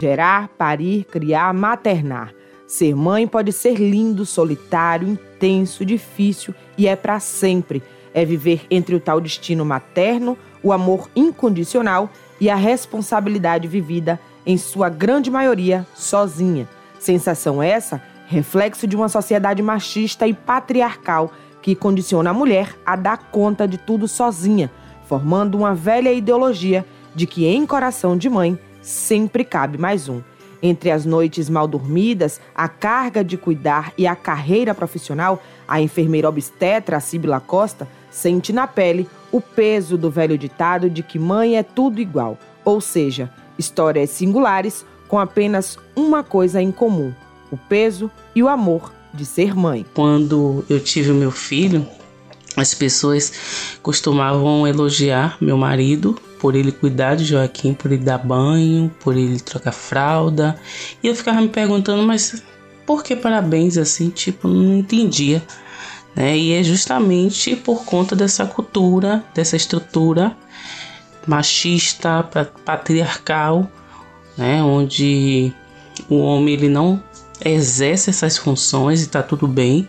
Gerar, parir, criar, maternar. Ser mãe pode ser lindo, solitário, intenso, difícil e é para sempre. É viver entre o tal destino materno, o amor incondicional e a responsabilidade vivida, em sua grande maioria, sozinha. Sensação essa, reflexo de uma sociedade machista e patriarcal que condiciona a mulher a dar conta de tudo sozinha, formando uma velha ideologia de que em coração de mãe sempre cabe mais um. Entre as noites mal dormidas, a carga de cuidar e a carreira profissional, a enfermeira obstetra Sibila Costa sente na pele o peso do velho ditado de que mãe é tudo igual, ou seja, histórias singulares com apenas uma coisa em comum: o peso e o amor de ser mãe. Quando eu tive o meu filho, as pessoas costumavam elogiar meu marido por ele cuidar de Joaquim, por ele dar banho, por ele trocar fralda. E eu ficava me perguntando, mas por que parabéns assim? Tipo, não entendia. Né? E é justamente por conta dessa cultura, dessa estrutura machista, patriarcal, né? onde o homem ele não exerce essas funções e tá tudo bem.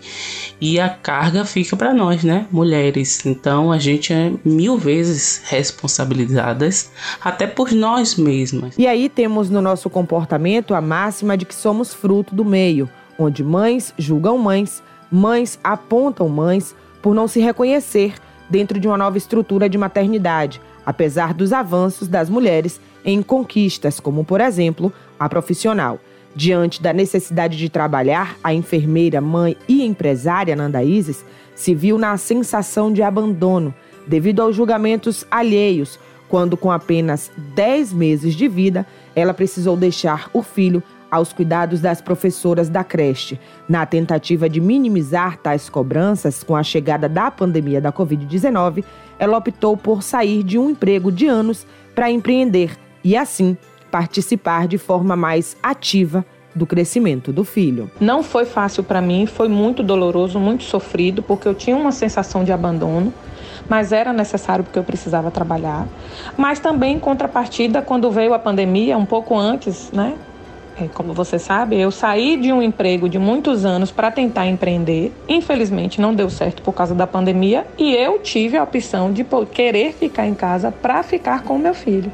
E a carga fica para nós, né, mulheres. Então a gente é mil vezes responsabilizadas, até por nós mesmas. E aí temos no nosso comportamento a máxima de que somos fruto do meio, onde mães julgam mães, mães apontam mães por não se reconhecer dentro de uma nova estrutura de maternidade, apesar dos avanços das mulheres em conquistas, como por exemplo a profissional. Diante da necessidade de trabalhar, a enfermeira, mãe e empresária Nanda Isis se viu na sensação de abandono devido aos julgamentos alheios, quando, com apenas 10 meses de vida, ela precisou deixar o filho aos cuidados das professoras da creche. Na tentativa de minimizar tais cobranças com a chegada da pandemia da Covid-19, ela optou por sair de um emprego de anos para empreender e, assim, participar de forma mais ativa do crescimento do filho. Não foi fácil para mim, foi muito doloroso, muito sofrido, porque eu tinha uma sensação de abandono, mas era necessário porque eu precisava trabalhar. Mas também em contrapartida, quando veio a pandemia, um pouco antes, né? É, como você sabe, eu saí de um emprego de muitos anos para tentar empreender. Infelizmente não deu certo por causa da pandemia e eu tive a opção de querer ficar em casa para ficar com meu filho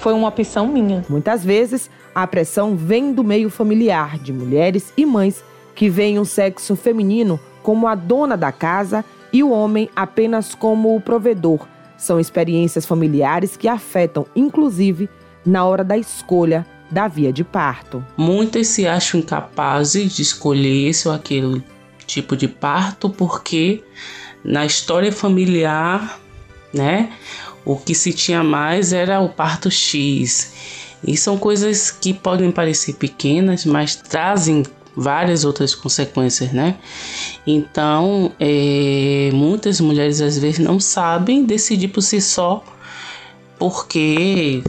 foi uma opção minha. Muitas vezes, a pressão vem do meio familiar, de mulheres e mães que veem o sexo feminino como a dona da casa e o homem apenas como o provedor. São experiências familiares que afetam, inclusive, na hora da escolha da via de parto. Muitas se acham incapazes de escolher esse ou aquele tipo de parto porque na história familiar, né, o que se tinha mais era o parto X. E são coisas que podem parecer pequenas, mas trazem várias outras consequências, né? Então, é, muitas mulheres às vezes não sabem decidir por si só, porque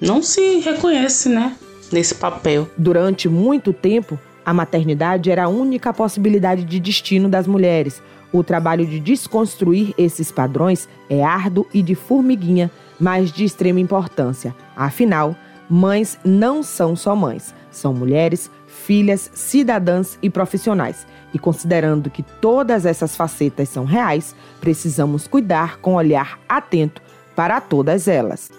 não se reconhece, né? Nesse papel. Durante muito tempo, a maternidade era a única possibilidade de destino das mulheres. O trabalho de desconstruir esses padrões é árduo e de formiguinha, mas de extrema importância. Afinal, mães não são só mães, são mulheres, filhas, cidadãs e profissionais. E considerando que todas essas facetas são reais, precisamos cuidar com olhar atento para todas elas.